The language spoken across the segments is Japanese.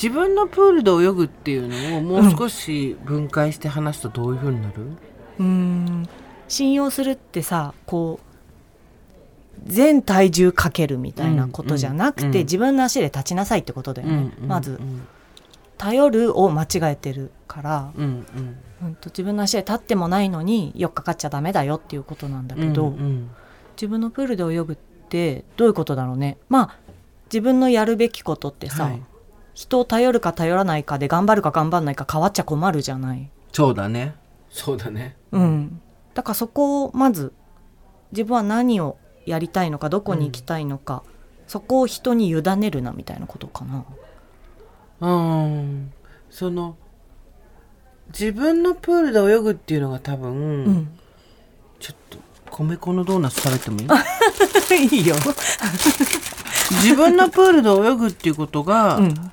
自分のプールで泳ぐっていうのをもう少し分解して話すとどういうふうになる、うーん信用するってさこう全体重かけるみたいなことじゃなくて、うんうん。自分の足で立ちなさいってことだよね、うんまずうん。頼るを間違えてるから、うんうん。自分の足で立ってもないのによっかかっちゃダメだよっていうことなんだけど、うんうん。自分のプールで泳ぐってどういうことだろうね。まあ自分のやるべきことってさ、はい人を頼るか頼らないかで頑張るか頑張らないか変わっちゃ困るじゃない。そうだね。そうだね。うん、だからそこをまず自分は何をやりたいのかどこに行きたいのか、そこを人に委ねるなみたいなことかな。うん。その自分のプールで泳ぐっていうのが多分、うん、ちょっと米粉のドーナツ食べてもいい？いいよ。自分のプールで泳ぐっていうことが、うん、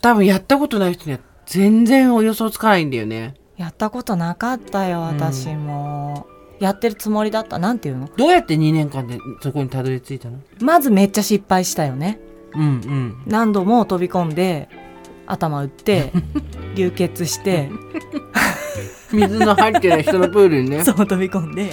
多分やったことない人には全然お予想つかないんだよね。やったことなかったよ私も、やってるつもりだった。なんていうの？どうやって2年間でそこにたどり着いたの？まずめっちゃ失敗したよね。うんうん。何度も飛び込んで頭打って 流血して。水の入ってない人のプールにね。そう飛び込んで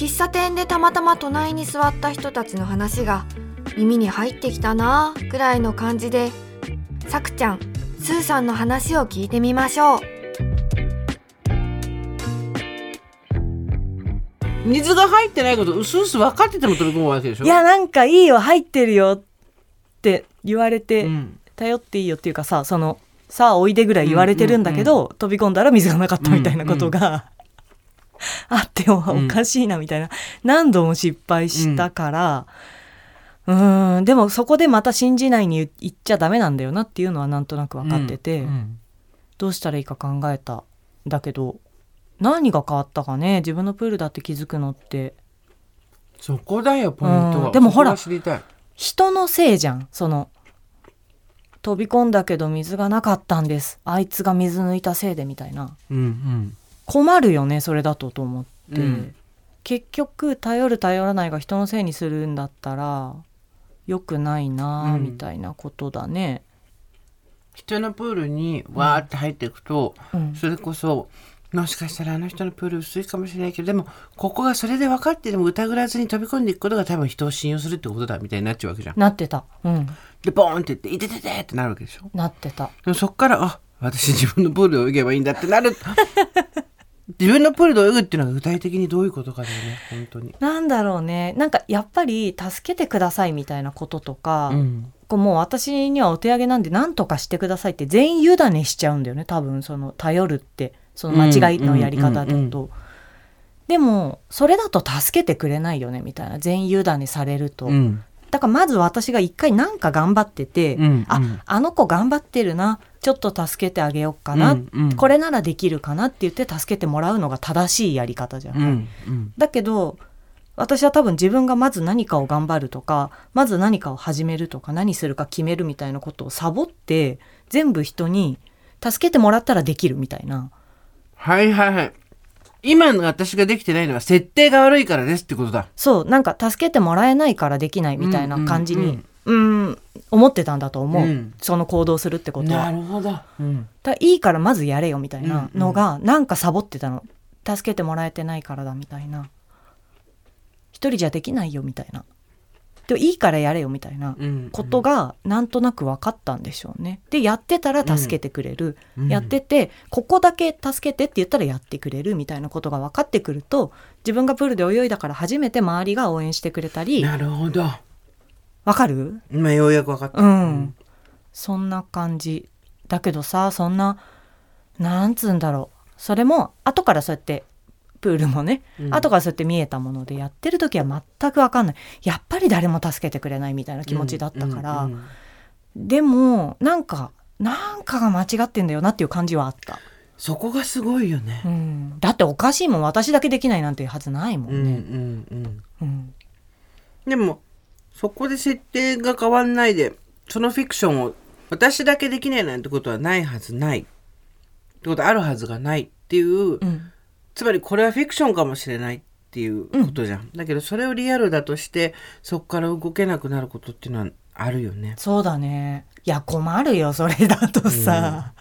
喫茶店でたまたま隣に座った人たちの話が耳に入ってきたなぁくらいの感じでさくちゃんスーさんの話を聞いてみましょう。水が入ってないことうすうす分かってても飛び込むわけでしょ？いやなんかいいよ入ってるよって言われて、うん。頼っていいよっていうかさそのさあおいでぐらい言われてるんだけど、飛び込んだら水がなかったみたいなことが、あってもおかしいなみたいな、何度も失敗したから。うーん。でもそこでまた信じないに言っちゃダメなんだよなっていうのはなんとなく分かってて、うん。どうしたらいいか考えただけど何が変わったかね？自分のプールだって気づくのって。そこだよポイントうはん。でもほら人のせいじゃん。その飛び込んだけど水がなかったんです。あいつが水抜いたせいでみたいな。うんうん困るよねそれだとと思って、うん。結局頼る頼らないが人のせいにするんだったら良くないなみたいなことだね、人のプールにわーって入っていくと、うん。それこそもしかしたらあの人のプール薄いかもしれないけどでもここがそれで分かってでも疑わずに飛び込んでいくことが多分人を信用するってことだみたいになっちゃうわけじゃん。なってた。うん。でボーンって言って「いててて!」ってなるわけでしょ。なってた。でもそっからあ私自分のプールで泳げばいいんだってなる 自分のプールで泳ぐっていうのが具体的にどういうことかだよね本当に。なんだろうね。なんかやっぱり助けてくださいみたいなこととか、うん。こうもう私にはお手上げなんで何とかしてくださいって全員委ねしちゃうんだよね多分その頼るって。その間違いのやり方だと、でもそれだと助けてくれないよねみたいな。全員委ねされると、うん。だからまず私が一回なんか頑張ってて、うんうん。ああの子頑張ってるなちょっと助けてあげようかな、うんうん。これならできるかなって言って助けてもらうのが正しいやり方じゃん。うんうん。だけど私は多分自分がまず何かを頑張るとかまず何かを始めるとか何するか決めるみたいなことをサボって全部人に助けてもらったらできるみたいな。はいはいはい。今の私ができてないのは設定が悪いからですってことだ。そうなんか助けてもらえないからできないみたいな感じにうん思ってたんだと思う、うん。その行動するってことは。るほど。うん。だいいからまずやれよみたいなのがなんかサボってたの。助けてもらえてないからだみたいな。一人じゃできないよみたいな。でもいいからやれよみたいなうんことがなんとなく分かったんでしょうね。でやってたら助けてくれる、うん。やっててここだけ助けてって言ったらやってくれるみたいなことが分かってくると自分がプールで泳いだから初めて周りが応援してくれたりなるほど。分かる？今ようやく分かった。うん、そんな感じだけどさそんななんつうんだろう。それも後からそうやってプールもね、うん。後からそうやって見えたものでやってる時は全く分かんない。やっぱり誰も助けてくれないみたいな気持ちだったから、うんうんでもなんかなんかが間違ってんだよなっていう感じはあった、そこがすごいよね。う。ん、だっておかしいもん。私だけできないなんていうはずないもうんんうんね、うん。うん。でもそこで設定が変わんないでそのフィクションを私だけできないなんてことはないはずない。ってことあるはずがないっていう、うん。つまりこれはフィクションかもしれないっていうことじゃん、だけどそれをリアルだとしてそこから動けなくなることっていうのはあるよね。そうだね。いや困るよそれだとさ、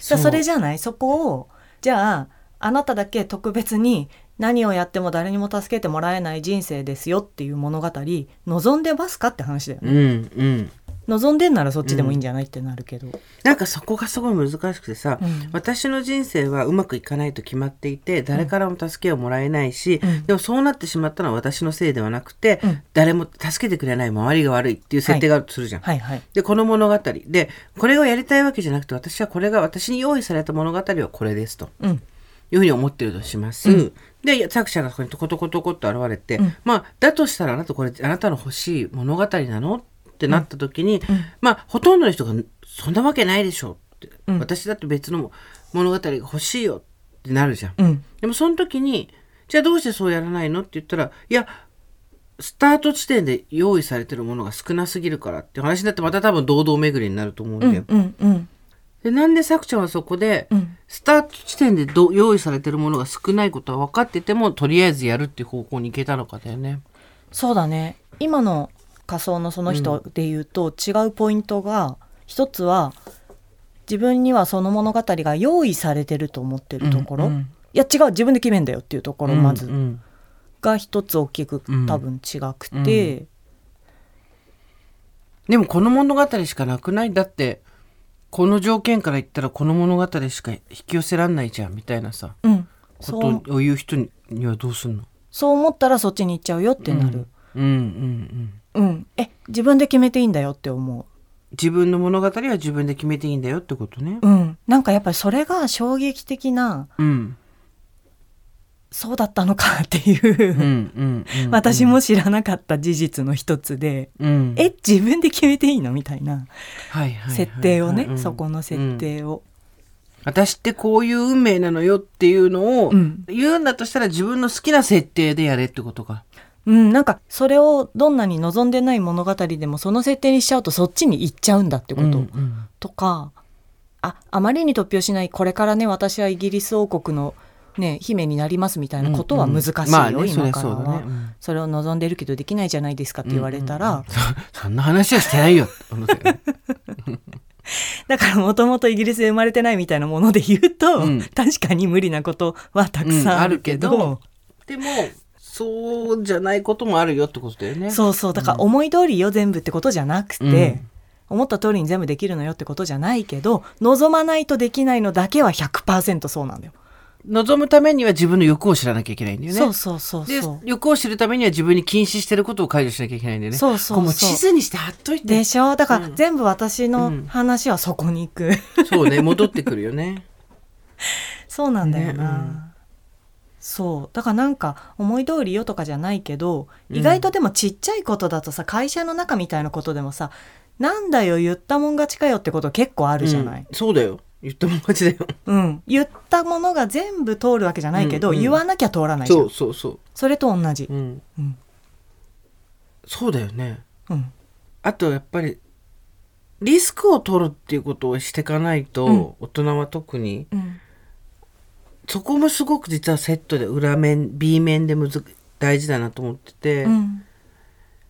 じゃあそれじゃない？そこをじゃああなただけ特別に何をやっても誰にも助けてもらえない人生ですよっていう物語望んでますかって話だよね、うんうん。望んでんならそっちでもいいんじゃないってなるけど、なんかそこがすごい難しくてさ、うん。私の人生はうまくいかないと決まっていて誰からも助けをもらえないし、うん。でもそうなってしまったのは私のせいではなくて、うん。誰も助けてくれない周りが悪いっていう設定があるとするじゃん。はいはいでこの物語。でこれをやりたいわけじゃなくて私はこれが私に用意された物語はこれですと。うん。いうふうに思ってるとします。うんで作者がそこにトコトコトコっと現れて、うん。まあだとしたらあなたこれあなたの欲しい物語なのってなった時に、ん。まあほとんどの人がそんなわけないでしょって、うん。私だって別の物語が欲しいよってなるじゃん。うん。でもその時にじゃあどうしてそうやらないのって言ったらいやスタート地点で用意されてるものが少なすぎるからって話になってまた多分堂々巡りになると思うんだよ。うんうんうんでなんで作者はそこで、うん。スタート地点でど用意されてるものが少ないことは分かっててもとりあえずやるっていう方向に行けたのかだよね。そうだね。今の仮想のその人で言うと、違うポイントが一つは自分にはその物語が用意されてると思ってるところ、うんうん。いや違う。自分で決めんだよっていうところまずうん。うんが一つ大きくうん多分違くて、でもこの物語しかなくない？だってこの条件から言ったらこの物語しか引き寄せらんないじゃんみたいなさうん。こそうとを言う人にはどうすんの？そう思ったらそっちに行っちゃうよってなる、うんうんうん。うん。え自分で決めていいんだよって思自分の物語は自分で決めていいんだよってことね。う、うん、なんかやっぱりそれが衝撃的なうんそうだったのかっていう、うんうんうん私も知らなかった事実の一つで、うん。え自分で決めていいのみたいな設定をね、うん。そこの設定を、私ってこういう運命なのよっていうのをうん。言うんだとしたら自分の好きな設定でやれってことか。うん、なんかそれをどんなに望んでない物語でもその設定にしちゃうとそっちに行っちゃうんだってこと、うんうん。とかああまりに突拍しないこれからね私はイギリス王国の、ね、姫になりますみたいなことは難しいよ、まあねそりゃ今からは。ねうん。それを望んでるけどできないじゃないですかって言われたら、そんな話はしてないよ。だからもともとイギリスで生まれてないみたいなもので言うと、うん。確かに無理なことはたくさんあるけど,、うんでもそうじゃないこともあるよってことだよね。そうそう。だから思い通りよ全部ってことじゃなくて、うん。思った通りに全部できるのよってことじゃないけど望まないとできないのだけは100%そうなんだよ。望むためには自分の欲を知らなきゃいけないんだよね。そうそうそうで。欲を知るためには自分に禁止してることを解除しなきゃいけないんだよね。そうそうそうこもう地図にして貼っといて。でしょ？だからうん全部私のうん話はそこに行く。そうね戻ってくるよね。そうなんだよな。ねうんそうだからなんか思い通りよとかじゃないけどうん意外とでもちっちゃいことだとさ会社の中みたいなことでもさなんだよ言ったもん勝ちかよってこと結構あるじゃない、うんそうだよ。言ったもん勝ちだよ。うん言ったものが全部通るわけじゃないけど、うんうん言わなきゃ通らないそうそうそう。それと同じうん。うんそうだよね。うんあとやっぱりリスクを取るっていうことをしていかないと、うん大人は特にうんそこもすごく実はセットで裏面 B 面でむず大事だなと思ってて、うん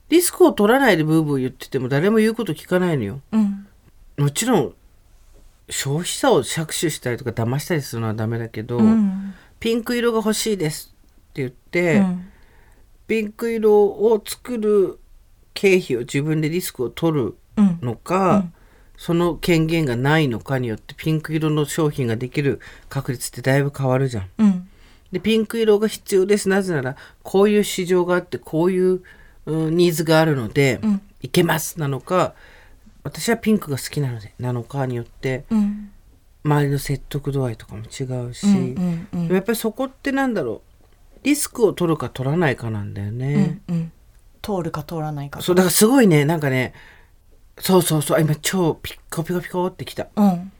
リスクを取らないでブーブー言ってても誰も言うこと聞かないのよ。うんもちろん消費者を搾取したりとか騙したりするのはダメだけど、うん。ピンク色が欲しいですって言って、うん。ピンク色を作る経費を自分でリスクを取るうん。のか、うん。その権限がないのかによってピンク色の商品ができる確率ってだいぶ変わるじゃん。うん。でピンク色が必要ですなぜならこういう市場があってこういう、うんニーズがあるので、うん。いけますなのか私はピンクが好きなのでなのかによってうん。周りの説得度合いとかも違うし、うんうんうん。やっぱりそこってなんだろうリスクを取るか取らないかなんだよね、うんうん。通るか通らないかそうだからすごいねなんかねそうそうそう今超ピッコピコピコってきた。うん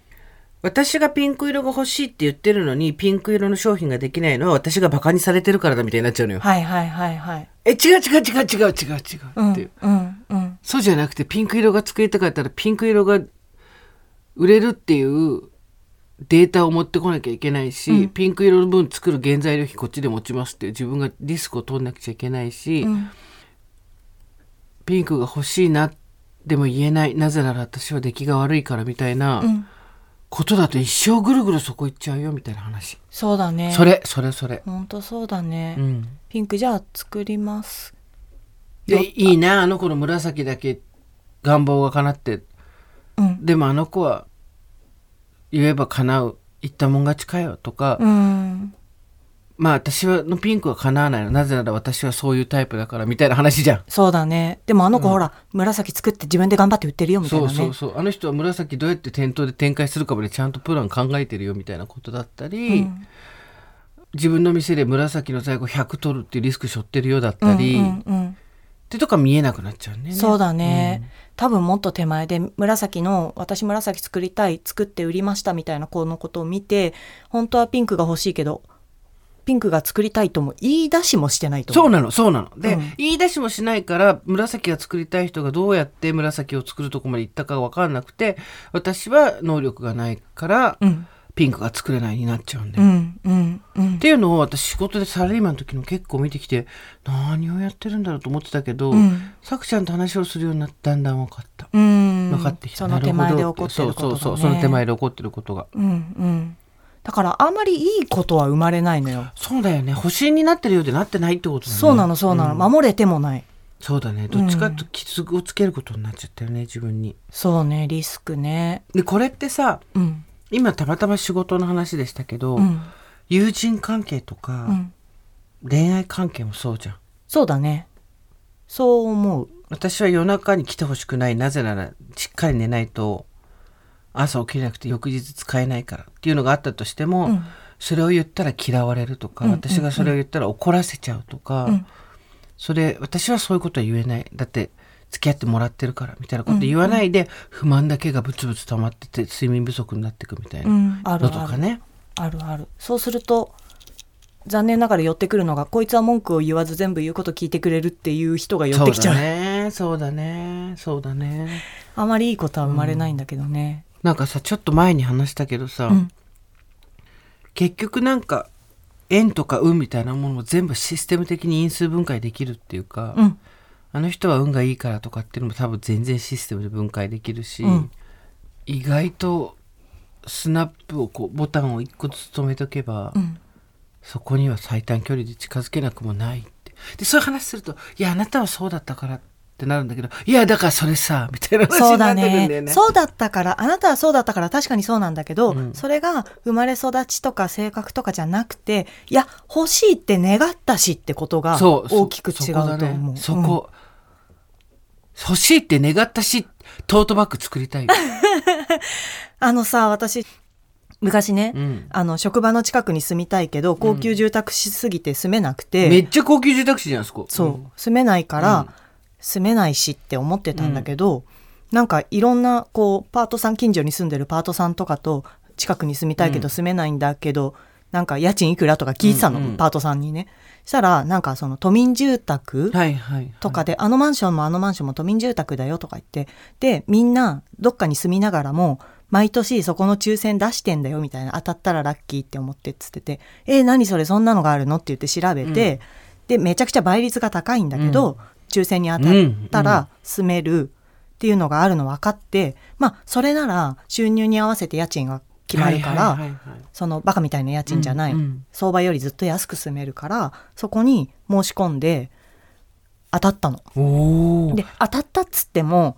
私がピンク色が欲しいって言ってるのにピンク色の商品ができないのは私がバカにされてるからだみたいになっちゃうのよ。はいはいはいはい。え違う違う違う違う違う違うっていう、うんうんそうじゃなくてピンク色が作りたかったらピンク色が売れるっていうデータを持ってこなきゃいけないし、ピンク色の分作る原材料費こっちで持ちますって自分がリスクを取んなくちゃいけないし、うん。ピンクが欲しいなでも言えない。なぜなら私は出来が悪いからみたいなうんことだと一生ぐるぐるそこ行っちゃうよみたいな話。そうだね。それそれそれ。ほんとそうだね、うん。ピンクじゃあ作りますでいいなあの子の紫だけ願望が叶って。うん。でもあの子は言えば叶う。言ったもん勝ちかよとか、うんまあ私はのピンクは叶わないの。なぜなら私はそういうタイプだからみたいな話じゃん。そうだね。でもあの子ほら、紫作って自分で頑張って売ってるよみたいそなね。うそうそう。あの人は紫どうやって店頭で展開するかまでちゃんとプラン考えてるよみたいなことだったり、うん。自分の店で紫の在庫100取るっていうリスク背負ってるようだったり、うんっうんうん。てとか見えなくなっちゃうね。そうだね、多分もっと手前で紫の私紫作りたい作って売りましたみたいな子のことを見て本当はピンクが欲しいけどピンクが作りたいとも言い出しもしてないと思う。そうなのそうなの。で、うん。言い出しもしないから紫が作りたい人がどうやって紫を作るとこまで行ったか分かんなくて私は能力がないからうん。ピンクが作れないになっちゃうんだよ。っうんうんうん。ていうのを私仕事でサラリーマンの時の結構見てきて何をやってるんだろうと思ってたけど、うん。さくちゃんと話をするようになってだんだん分かった。うん。分かってきた。その手前で起こってることが、ね、そうそうそうその手前で起こってることが。うんうんだからあんまりいいことは生まれないのよそうだよね。保身になってるようでなってないってことだね。そうなのそうなの、ん守れてもないそうだね。どっちかと傷をつけることになっちゃったよね、自分に。そうねリスクねで、これってさ、うん今たまたま仕事の話でしたけど、うん友人関係とか、うん恋愛関係もそうじゃん。そうだねそう思う私は夜中に来てほしくない。なぜなら、しっかり寝ないと、朝起きれなくて翌日使えないからっていうのがあったとしても、うん。それを言ったら嫌われるとか、うん。私がそれを言ったら怒らせちゃうとか、うん。それ、私はそういうことは言えない。だって、付き合ってもらってるからみたいなこと言わないで、不満だけがブツブツ溜まってて睡眠不足になっていくみたいなのとかね。あるある。そうすると残念ながら寄ってくるのがこいつは文句を言わず全部言うこと聞いてくれるっていう人が寄ってきちゃう。そうだね。そうだね。そうだね。あまりいいことは生まれないんだけどね、なんかさちょっと前に話したけどさ、うん。結局なんか縁とか運みたいなものも全部システム的に因数分解できるっていうか、うん。あの人は運がいいからとかっていうのも多分全然システムで分解できるし、うん。意外とスナップをこうボタンを一個ずつ止めとけば、うん。そこには最短距離で近づけなくもないって。でそういう話すると「いやあなたはそうだったから」ってなるんだけど「いやだからそれさ」みたいな話そうだになってくんだよね。ね。そうだったから。あなたはそうだったから。確かにそうなんだけど、うん。それが生まれ育ちとか性格とかじゃなくていや欲しいって願ったしってことがそうそ大きく違うと思う。そこだね。そこ、欲しいって願ったしトートバッグ作りたい、あのさ私昔ね、うん。あの職場の近くに住みたいけど高級住宅しすぎて住めなくて、めっちゃ高級住宅地じゃんあそこ。そう、ん。住めないから、うん住めないしって思ってたんだけど、なんかいろんなこうパートさん近所に住んでるパートさんとかと近くに住みたいけどうん。住めないんだけど、なんか家賃いくらとか聞いてたの、うん。うんパートさんにね。したらなんかその都民住宅とかで、あのマンションもあのマンションも都民住宅だよとか言ってでみんなどっかに住みながらも毎年そこの抽選出してんだよみたいな当たったらラッキーって思ってっつってて「えー何それそんなのがあるの?」って言って調べて、でめちゃくちゃ倍率が高いんだけど、抽選に当たったら住めるっていうのがあるの分かって、まあそれなら収入に合わせて家賃が決まるから、そのバカみたいな家賃じゃない、うんうん。相場よりずっと安く住めるからそこに申し込んで当たったの。で当たったっつっても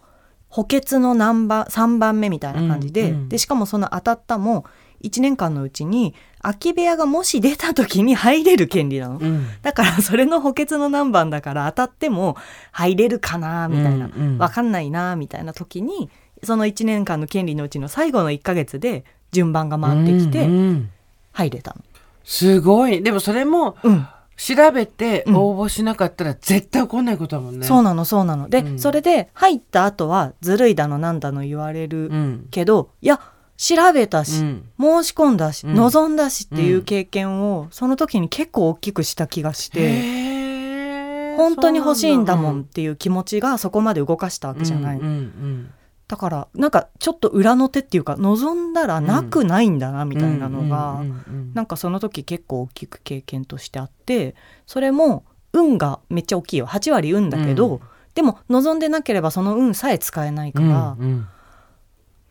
補欠の何番3番目みたいな感じで,、うんうん。でしかもその当たったも1年間のうちに空き部屋がもし出た時に入れる権利なの。うん。だからそれの補欠の何番だから当たっても入れるかなみたいな、うんうん。わかんないなみたいな時にその1年間の権利のうちの最後の1ヶ月で順番が回ってきうてんうん。入れたの。すごい。でもそれもうん調べて応募しなかったら絶対起こんないことだもんね。そうなのそうなの。で、うん。それで入った後はずるいだのなんだの言われるうん。けど、いや調べたし、うん。申し込んだし、うん。望んだしっていう経験をその時に結構大きくした気がして、本当に欲しいんだもんっていう気持ちがそこまで動かしたわけじゃない。うんうんだからなんかちょっと裏の手っていうか望んだらなくないんだなみたいなのが、うんうんうんなんかその時結構大きく経験としてあってそれも運がめっちゃ大きいよ。8割運だけど、うん。でも望んでなければその運さえ使えないから、うんうん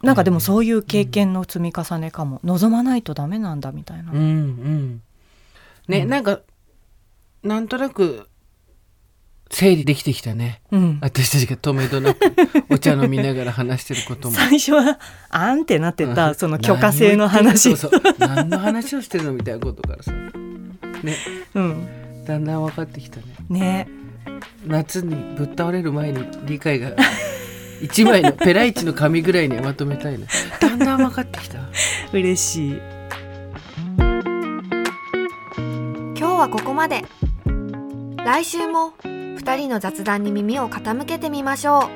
なんかでもそういう経験の積み重ねかも、望まないとダメなんだみたいな。うんうん。ね、うん。なんかなんとなく整理できてきたね。うん。私たちが止めどなくお茶飲みながら話してることも。最初はあんってなってたその許可制の話。るそうそう。何の話をしてるの？みたいなことからさ。ね。うん。だんだん分かってきたね。ね。夏にぶっ倒れる前に理解が 一枚のペライチの紙ぐらいにはまとめたいな。だんだん分かってきた。嬉しい。今日はここまで。来週も2人の雑談に耳を傾けてみましょ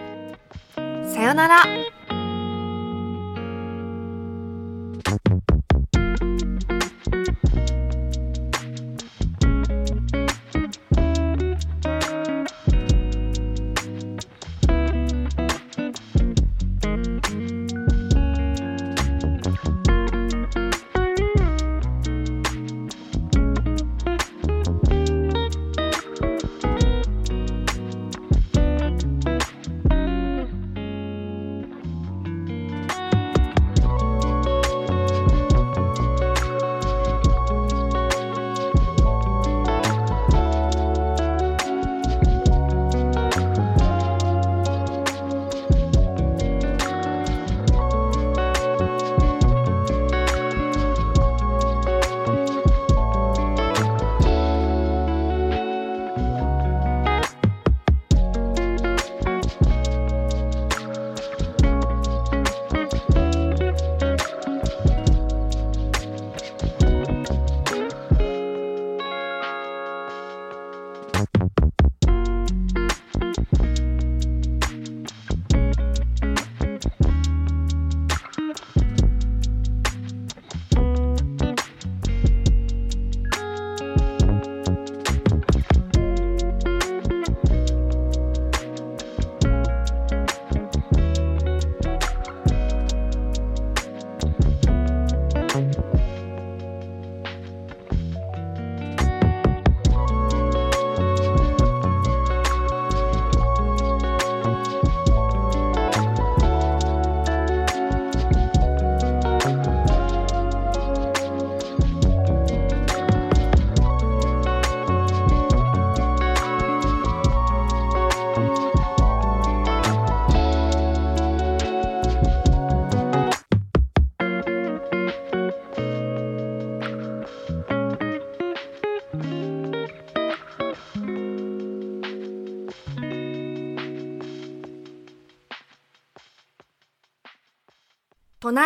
う。さよなら。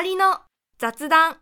隣の雑談。